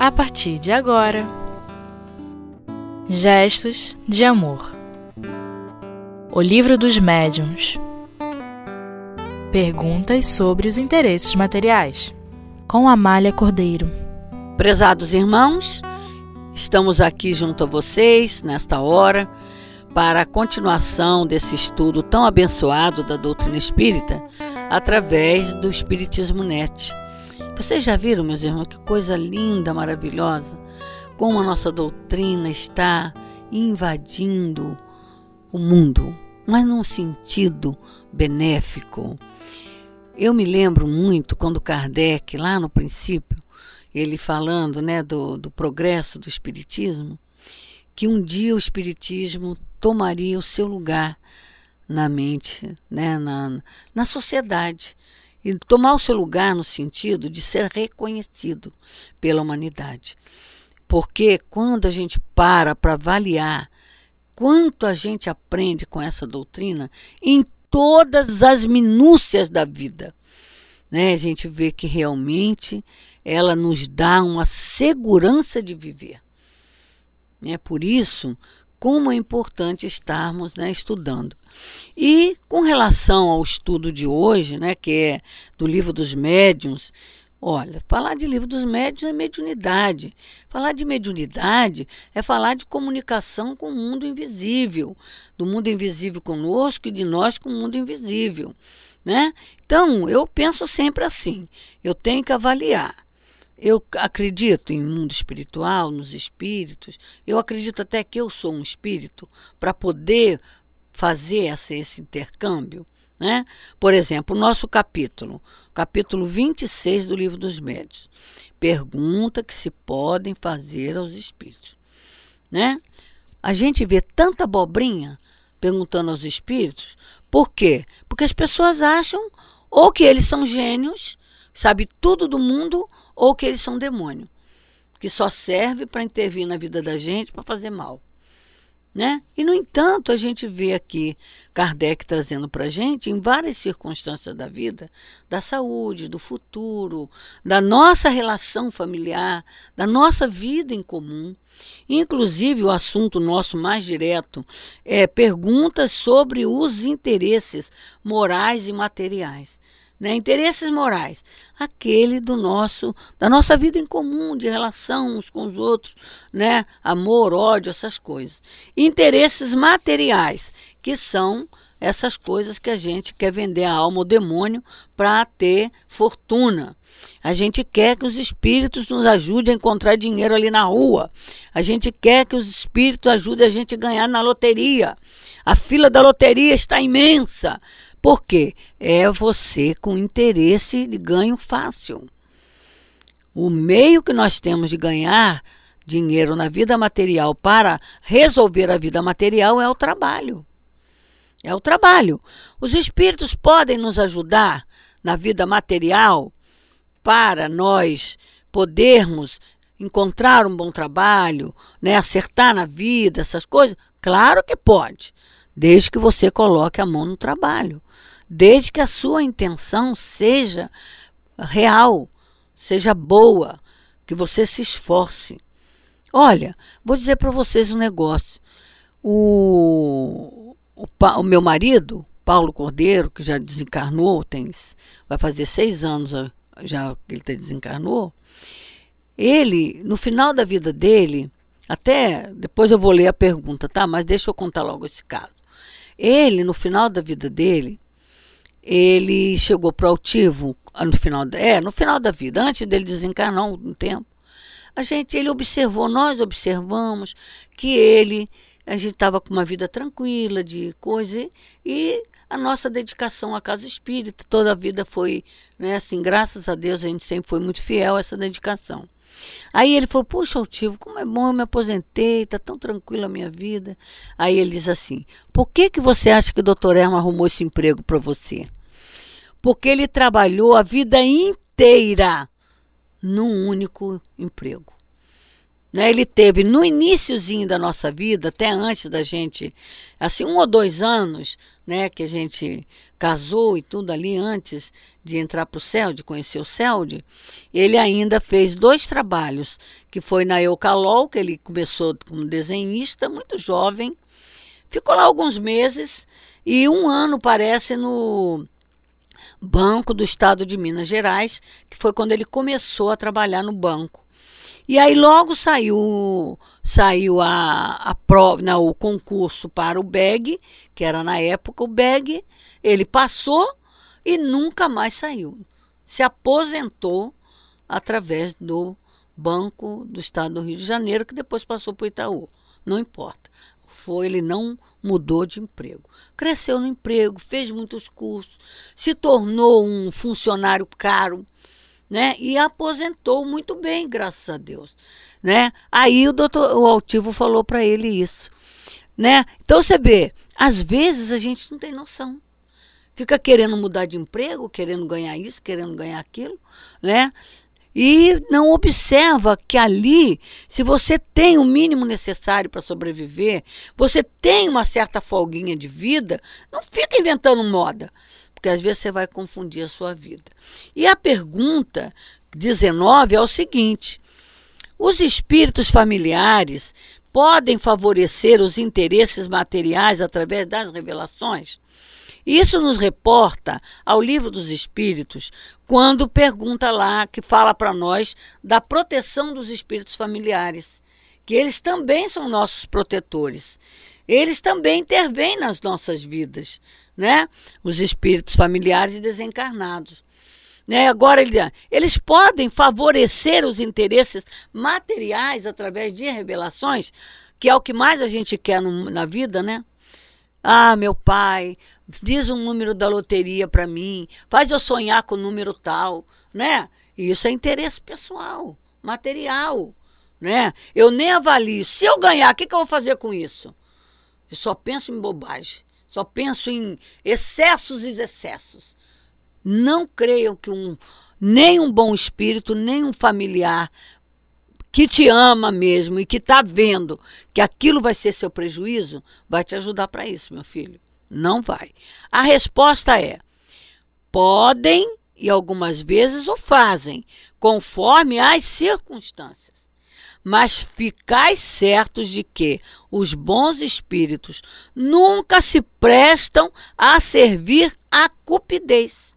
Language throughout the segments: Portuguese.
a partir de agora. Gestos de Amor O Livro dos Médiuns Perguntas sobre os interesses materiais com Amália Cordeiro Prezados irmãos, estamos aqui junto a vocês nesta hora para a continuação desse estudo tão abençoado da doutrina espírita através do Espiritismo Net. Vocês já viram, meus irmãos, que coisa linda, maravilhosa, como a nossa doutrina está invadindo o mundo, mas num sentido benéfico. Eu me lembro muito quando Kardec, lá no princípio, ele falando né, do, do progresso do Espiritismo, que um dia o Espiritismo tomaria o seu lugar na mente, né, na, na sociedade. E tomar o seu lugar no sentido de ser reconhecido pela humanidade. Porque quando a gente para para avaliar quanto a gente aprende com essa doutrina em todas as minúcias da vida, né, a gente vê que realmente ela nos dá uma segurança de viver. É por isso como é importante estarmos né, estudando. E com relação ao estudo de hoje, né, que é do livro dos médiuns, olha, falar de livro dos médiuns é mediunidade. Falar de mediunidade é falar de comunicação com o mundo invisível, do mundo invisível conosco e de nós com o mundo invisível, né? Então, eu penso sempre assim, eu tenho que avaliar eu acredito em mundo espiritual, nos espíritos. Eu acredito até que eu sou um espírito para poder fazer essa, esse intercâmbio. Né? Por exemplo, o nosso capítulo, capítulo 26 do Livro dos Médios. Pergunta que se podem fazer aos espíritos. Né? A gente vê tanta abobrinha perguntando aos espíritos. Por quê? Porque as pessoas acham ou que eles são gênios, sabe tudo do mundo, ou que eles são demônio, que só serve para intervir na vida da gente para fazer mal. Né? E, no entanto, a gente vê aqui Kardec trazendo para a gente, em várias circunstâncias da vida, da saúde, do futuro, da nossa relação familiar, da nossa vida em comum. Inclusive, o assunto nosso mais direto é perguntas sobre os interesses morais e materiais né? Interesses morais, aquele do nosso, da nossa vida em comum, de relação uns com os outros, né? Amor, ódio, essas coisas. Interesses materiais, que são essas coisas que a gente quer vender a alma ao demônio para ter fortuna. A gente quer que os espíritos nos ajudem a encontrar dinheiro ali na rua. A gente quer que os espíritos ajudem a gente a ganhar na loteria. A fila da loteria está imensa. Por quê? É você com interesse de ganho fácil. O meio que nós temos de ganhar dinheiro na vida material para resolver a vida material é o trabalho. É o trabalho. Os espíritos podem nos ajudar na vida material para nós podermos encontrar um bom trabalho, né, acertar na vida, essas coisas? Claro que pode, desde que você coloque a mão no trabalho desde que a sua intenção seja real, seja boa, que você se esforce. Olha, vou dizer para vocês um negócio. O, o, o, meu marido, Paulo Cordeiro, que já desencarnou, tem, vai fazer seis anos já que ele desencarnou, ele, no final da vida dele, até depois eu vou ler a pergunta, tá? Mas deixa eu contar logo esse caso. Ele, no final da vida dele, ele chegou para o altivo ah, no final, é, no final da vida, antes dele desencarnar um tempo. A gente, ele observou, nós observamos que ele, a gente estava com uma vida tranquila de coisa e a nossa dedicação à casa espírita toda a vida foi, né, assim, graças a Deus a gente sempre foi muito fiel a essa dedicação. Aí ele falou: Puxa, Altivo, como é bom, eu me aposentei, está tão tranquila a minha vida. Aí ele diz assim: Por que, que você acha que o doutor Erma arrumou esse emprego para você? Porque ele trabalhou a vida inteira num único emprego. Né? Ele teve no iníciozinho da nossa vida, até antes da gente, assim, um ou dois anos né, que a gente casou e tudo ali antes de entrar para o CELD, conhecer o CELD, ele ainda fez dois trabalhos, que foi na Eucalol, que ele começou como desenhista, muito jovem, ficou lá alguns meses e um ano parece no Banco do Estado de Minas Gerais, que foi quando ele começou a trabalhar no banco. E aí logo saiu saiu a, a prova, não, o concurso para o BEG, que era na época o BEG, ele passou e nunca mais saiu. Se aposentou através do Banco do Estado do Rio de Janeiro, que depois passou para o Itaú. Não importa. Foi, ele não mudou de emprego. Cresceu no emprego, fez muitos cursos, se tornou um funcionário caro, né? E aposentou muito bem, graças a Deus, né? Aí o doutor, o altivo falou para ele isso, né? Então você vê, às vezes a gente não tem noção. Fica querendo mudar de emprego, querendo ganhar isso, querendo ganhar aquilo, né? E não observa que ali, se você tem o mínimo necessário para sobreviver, você tem uma certa folguinha de vida, não fica inventando moda, porque às vezes você vai confundir a sua vida. E a pergunta 19 é o seguinte: os espíritos familiares podem favorecer os interesses materiais através das revelações? Isso nos reporta ao Livro dos Espíritos, quando pergunta lá, que fala para nós da proteção dos espíritos familiares, que eles também são nossos protetores. Eles também intervêm nas nossas vidas, né? Os espíritos familiares desencarnados. Né? Agora, ele, eles podem favorecer os interesses materiais através de revelações, que é o que mais a gente quer no, na vida, né? Ah, meu pai, diz um número da loteria para mim, faz eu sonhar com o número tal, né? Isso é interesse pessoal, material, né? Eu nem avalio. Se eu ganhar, o que, que eu vou fazer com isso? Eu só penso em bobagem, só penso em excessos e excessos. Não creiam que um nem um bom espírito, nem um familiar que te ama mesmo e que está vendo que aquilo vai ser seu prejuízo, vai te ajudar para isso, meu filho. Não vai. A resposta é: podem e algumas vezes o fazem, conforme as circunstâncias. Mas ficais certos de que os bons espíritos nunca se prestam a servir a cupidez.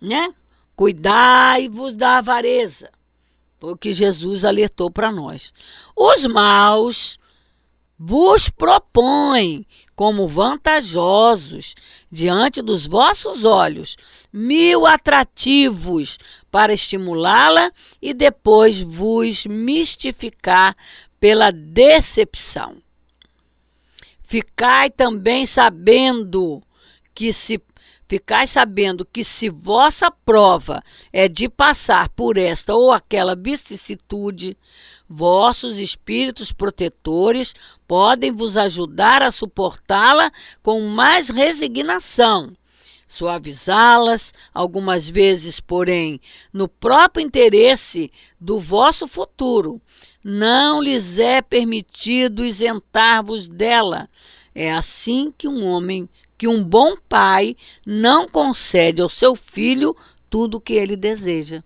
Né? Cuidai-vos da avareza foi o que Jesus alertou para nós. Os maus vos propõem como vantajosos diante dos vossos olhos mil atrativos para estimulá-la e depois vos mistificar pela decepção. Ficai também sabendo que se Ficai sabendo que se vossa prova é de passar por esta ou aquela vicissitude, vossos espíritos protetores podem vos ajudar a suportá-la com mais resignação, suavizá-las, algumas vezes, porém, no próprio interesse do vosso futuro. Não lhes é permitido isentar-vos dela. É assim que um homem que um bom pai não concede ao seu filho tudo o que ele deseja.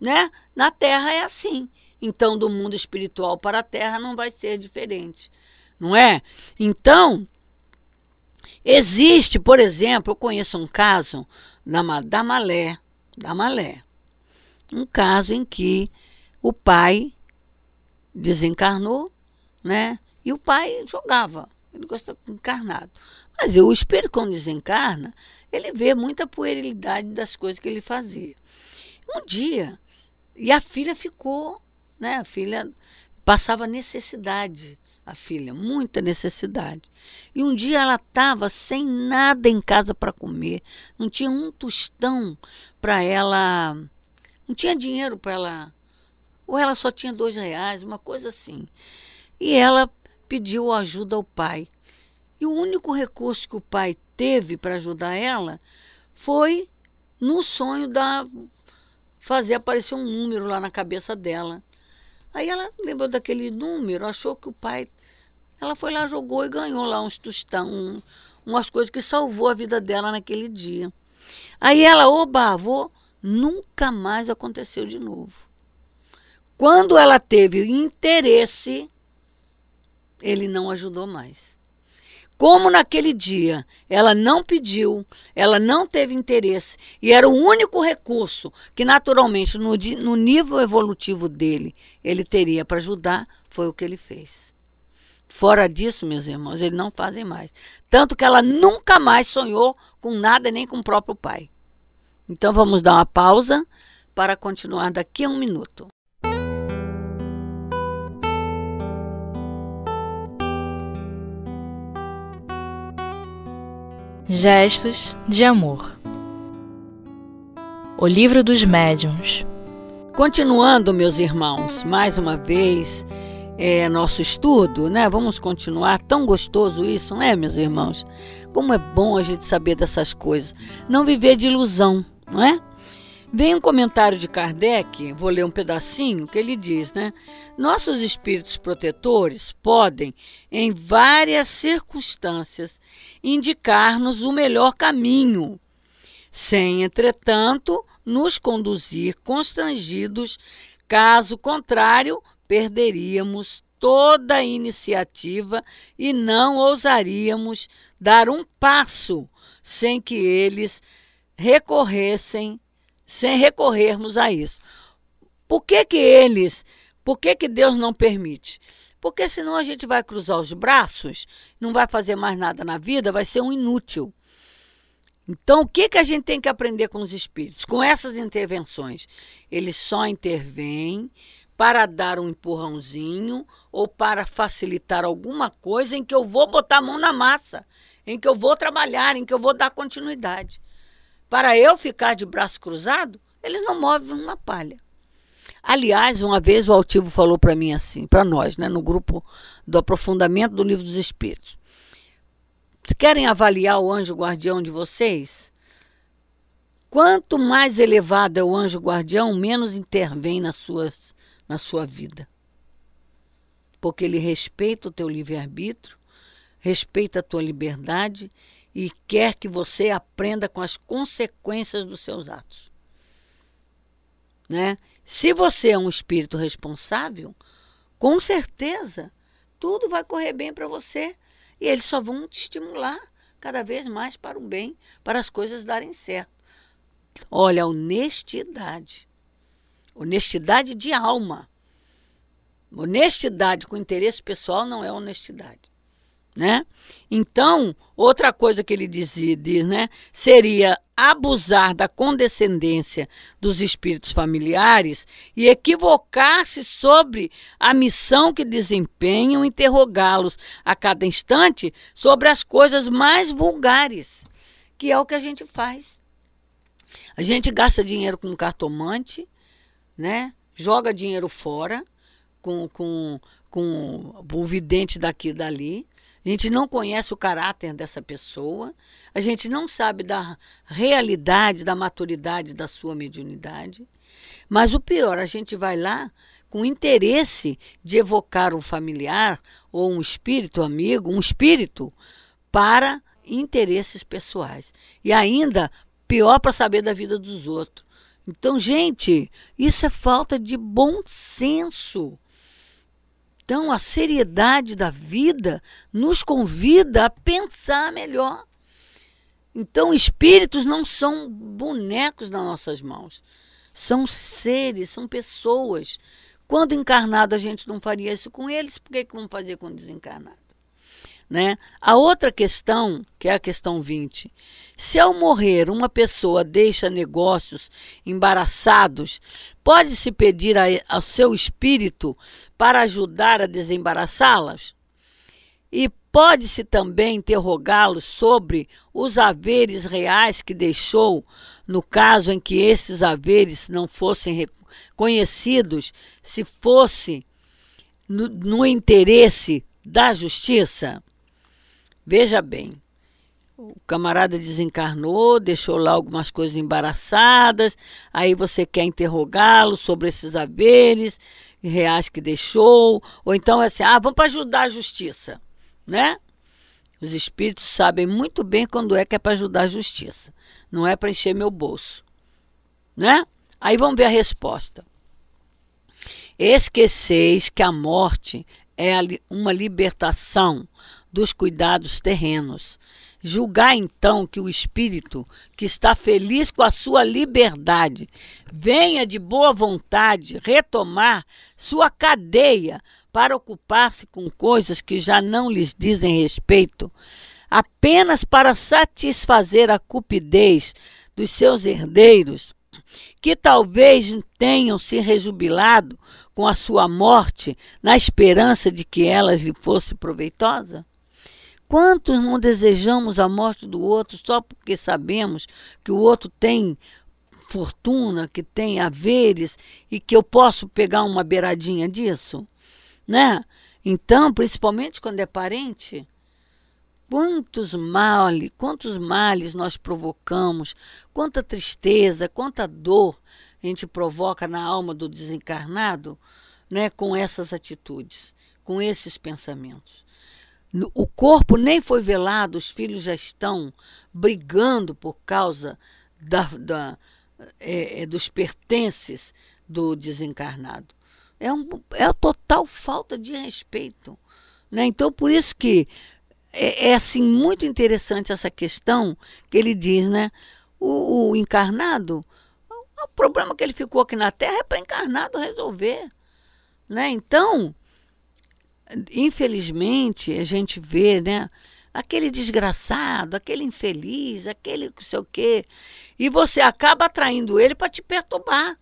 Né? Na terra é assim. Então, do mundo espiritual para a terra não vai ser diferente. Não é? Então, existe, por exemplo, eu conheço um caso da, da Malé, da Malé. Um caso em que o pai desencarnou, né? E o pai jogava, ele gostava encarnado. Mas o espírito, quando desencarna, ele vê muita puerilidade das coisas que ele fazia. Um dia, e a filha ficou, né? A filha passava necessidade, a filha, muita necessidade. E um dia ela estava sem nada em casa para comer, não tinha um tostão para ela, não tinha dinheiro para ela, ou ela só tinha dois reais, uma coisa assim. E ela pediu ajuda ao pai. E o único recurso que o pai teve para ajudar ela foi no sonho da fazer aparecer um número lá na cabeça dela. Aí ela lembrou daquele número, achou que o pai Ela foi lá, jogou e ganhou lá uns tostão, um, umas coisas que salvou a vida dela naquele dia. Aí ela, oba, avô, nunca mais aconteceu de novo. Quando ela teve interesse, ele não ajudou mais. Como naquele dia ela não pediu, ela não teve interesse e era o único recurso que, naturalmente, no, no nível evolutivo dele, ele teria para ajudar, foi o que ele fez. Fora disso, meus irmãos, eles não fazem mais. Tanto que ela nunca mais sonhou com nada, nem com o próprio pai. Então vamos dar uma pausa para continuar daqui a um minuto. Gestos de Amor O Livro dos Médiuns Continuando, meus irmãos, mais uma vez, é, nosso estudo, né? Vamos continuar. Tão gostoso isso, não é, meus irmãos? Como é bom a gente saber dessas coisas. Não viver de ilusão, não é? Vem um comentário de Kardec, vou ler um pedacinho, que ele diz, né? Nossos espíritos protetores podem, em várias circunstâncias, indicar-nos o melhor caminho, sem, entretanto, nos conduzir constrangidos, caso contrário, perderíamos toda a iniciativa e não ousaríamos dar um passo sem que eles recorressem sem recorrermos a isso. Por que, que eles, por que, que Deus não permite? Porque senão a gente vai cruzar os braços, não vai fazer mais nada na vida, vai ser um inútil. Então, o que, que a gente tem que aprender com os espíritos? Com essas intervenções, eles só intervêm para dar um empurrãozinho ou para facilitar alguma coisa em que eu vou botar a mão na massa, em que eu vou trabalhar, em que eu vou dar continuidade. Para eu ficar de braço cruzado, eles não movem uma palha. Aliás, uma vez o Altivo falou para mim assim, para nós, né, no grupo do aprofundamento do Livro dos Espíritos. Querem avaliar o anjo guardião de vocês? Quanto mais elevado é o anjo guardião, menos intervém nas suas, na sua vida. Porque ele respeita o teu livre-arbítrio, respeita a tua liberdade e quer que você aprenda com as consequências dos seus atos. Né? Se você é um espírito responsável, com certeza tudo vai correr bem para você e eles só vão te estimular cada vez mais para o bem, para as coisas darem certo. Olha, honestidade. Honestidade de alma. Honestidade com interesse pessoal não é honestidade né? Então, outra coisa que ele dizia, diz, né, seria abusar da condescendência dos espíritos familiares e equivocar-se sobre a missão que desempenham, interrogá-los a cada instante sobre as coisas mais vulgares, que é o que a gente faz. A gente gasta dinheiro com cartomante, né? Joga dinheiro fora com, com, com o vidente daqui e dali a gente não conhece o caráter dessa pessoa, a gente não sabe da realidade, da maturidade da sua mediunidade. Mas o pior, a gente vai lá com interesse de evocar um familiar ou um espírito amigo, um espírito, para interesses pessoais. E ainda pior para saber da vida dos outros. Então, gente, isso é falta de bom senso. Então, a seriedade da vida nos convida a pensar melhor. Então, espíritos não são bonecos nas nossas mãos. São seres, são pessoas. Quando encarnado a gente não faria isso com eles, por que, que vamos fazer com desencarnado? Né? A outra questão, que é a questão 20, se ao morrer uma pessoa deixa negócios embaraçados, pode-se pedir a, ao seu espírito para ajudar a desembaraçá-las? E pode-se também interrogá-los sobre os haveres reais que deixou, no caso em que esses haveres não fossem reconhecidos, se fosse no, no interesse da justiça? Veja bem, o camarada desencarnou, deixou lá algumas coisas embaraçadas, aí você quer interrogá-lo sobre esses haveres reais que deixou, ou então é assim, ah, vamos para ajudar a justiça. né? Os espíritos sabem muito bem quando é que é para ajudar a justiça, não é para encher meu bolso, né? Aí vamos ver a resposta. Esqueceis que a morte é uma libertação dos cuidados terrenos. Julgar então que o espírito que está feliz com a sua liberdade venha de boa vontade retomar sua cadeia para ocupar-se com coisas que já não lhes dizem respeito, apenas para satisfazer a cupidez dos seus herdeiros, que talvez tenham se rejubilado com a sua morte na esperança de que ela lhe fosse proveitosa? Quantos não desejamos a morte do outro só porque sabemos que o outro tem fortuna, que tem haveres e que eu posso pegar uma beiradinha disso? Né? Então, principalmente quando é parente, quantos males, quantos males nós provocamos, quanta tristeza, quanta dor a gente provoca na alma do desencarnado, né, com essas atitudes, com esses pensamentos. O corpo nem foi velado, os filhos já estão brigando por causa da, da é, é, dos pertences do desencarnado. É, um, é a total falta de respeito. Né? Então, por isso que é, é, assim muito interessante essa questão que ele diz, né? O, o encarnado, o problema que ele ficou aqui na Terra é para encarnado resolver. Né? Então, infelizmente, a gente vê, né? Aquele desgraçado, aquele infeliz, aquele não sei o quê. E você acaba atraindo ele para te perturbar.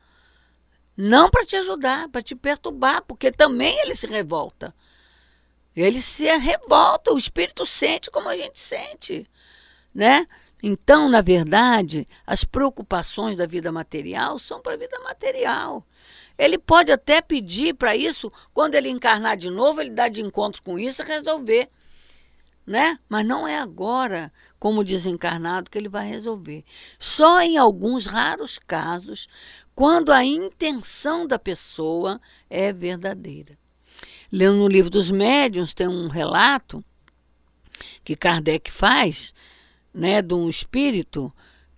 Não para te ajudar, para te perturbar, porque também ele se revolta. Ele se revolta, o espírito sente como a gente sente, né? Então, na verdade, as preocupações da vida material são para a vida material. Ele pode até pedir para isso, quando ele encarnar de novo, ele dá de encontro com isso e resolver. Né? Mas não é agora, como desencarnado, que ele vai resolver. Só em alguns raros casos, quando a intenção da pessoa é verdadeira. Lendo no livro dos médiuns, tem um relato que Kardec faz, né, de um espírito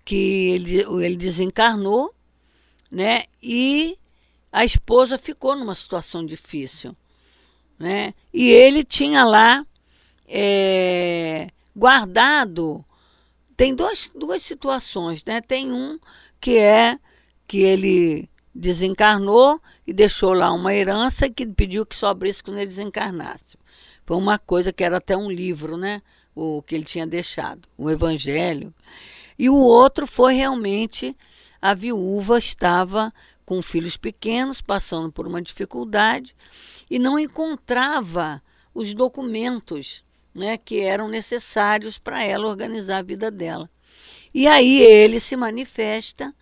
que ele, ele desencarnou, né, e a esposa ficou numa situação difícil, né? E ele tinha lá é, guardado. Tem dois, duas situações, né? Tem um que é que ele desencarnou e deixou lá uma herança que pediu que só abrisse quando ele desencarnasse. Foi uma coisa que era até um livro, né? O que ele tinha deixado, o Evangelho. E o outro foi realmente a viúva estava com filhos pequenos, passando por uma dificuldade, e não encontrava os documentos né, que eram necessários para ela organizar a vida dela. E aí ele se manifesta,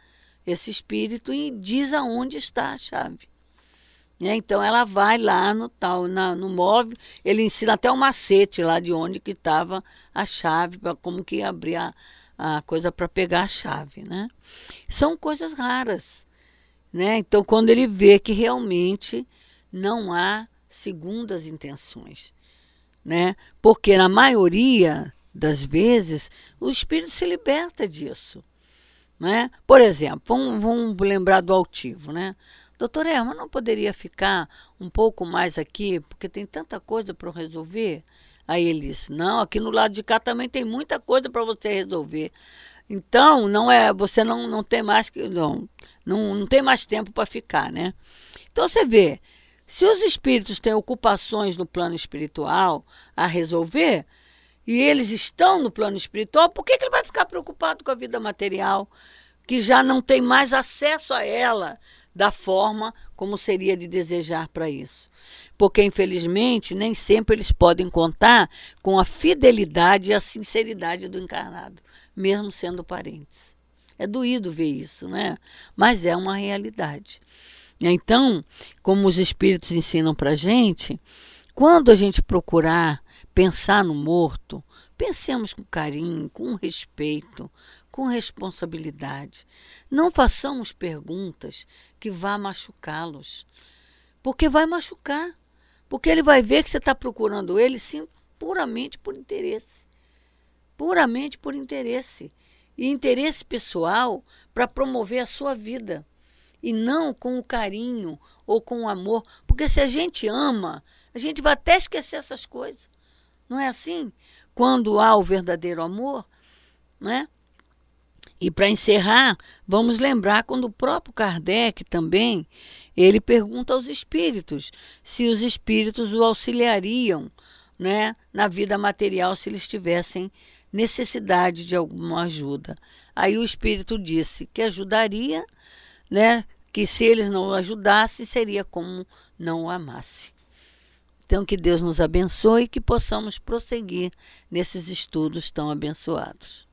esse espírito, e diz aonde está a chave. Né? Então ela vai lá no tal, na, no móvel, ele ensina até o macete lá de onde que estava a chave, para como que abrir a, a coisa para pegar a chave. Né? São coisas raras. Né? Então, quando ele vê que realmente não há segundas intenções, né? Porque na maioria das vezes o espírito se liberta disso, né? Por exemplo, vamos, vamos lembrar do altivo, né? Doutor Erma, não poderia ficar um pouco mais aqui, porque tem tanta coisa para resolver? Aí ele disse: Não, aqui no lado de cá também tem muita coisa para você resolver. Então, não é, você não, não tem mais não, não, não tem mais tempo para ficar, né? Então você vê, se os espíritos têm ocupações no plano espiritual a resolver, e eles estão no plano espiritual, por que, que ele vai ficar preocupado com a vida material, que já não tem mais acesso a ela da forma como seria de desejar para isso? Porque, infelizmente, nem sempre eles podem contar com a fidelidade e a sinceridade do encarnado mesmo sendo parentes. É doído ver isso, né? Mas é uma realidade. Então, como os espíritos ensinam para gente, quando a gente procurar pensar no morto, pensemos com carinho, com respeito, com responsabilidade. Não façamos perguntas que vá machucá-los, porque vai machucar. Porque ele vai ver que você está procurando ele sim puramente por interesse. Puramente por interesse. E interesse pessoal para promover a sua vida. E não com o carinho ou com o amor. Porque se a gente ama, a gente vai até esquecer essas coisas. Não é assim? Quando há o verdadeiro amor, né? E para encerrar, vamos lembrar quando o próprio Kardec também, ele pergunta aos espíritos se os espíritos o auxiliariam, né, na vida material se eles tivessem necessidade de alguma ajuda. Aí o espírito disse que ajudaria, né, que se eles não o ajudassem seria como não o amasse. Então que Deus nos abençoe e que possamos prosseguir nesses estudos tão abençoados.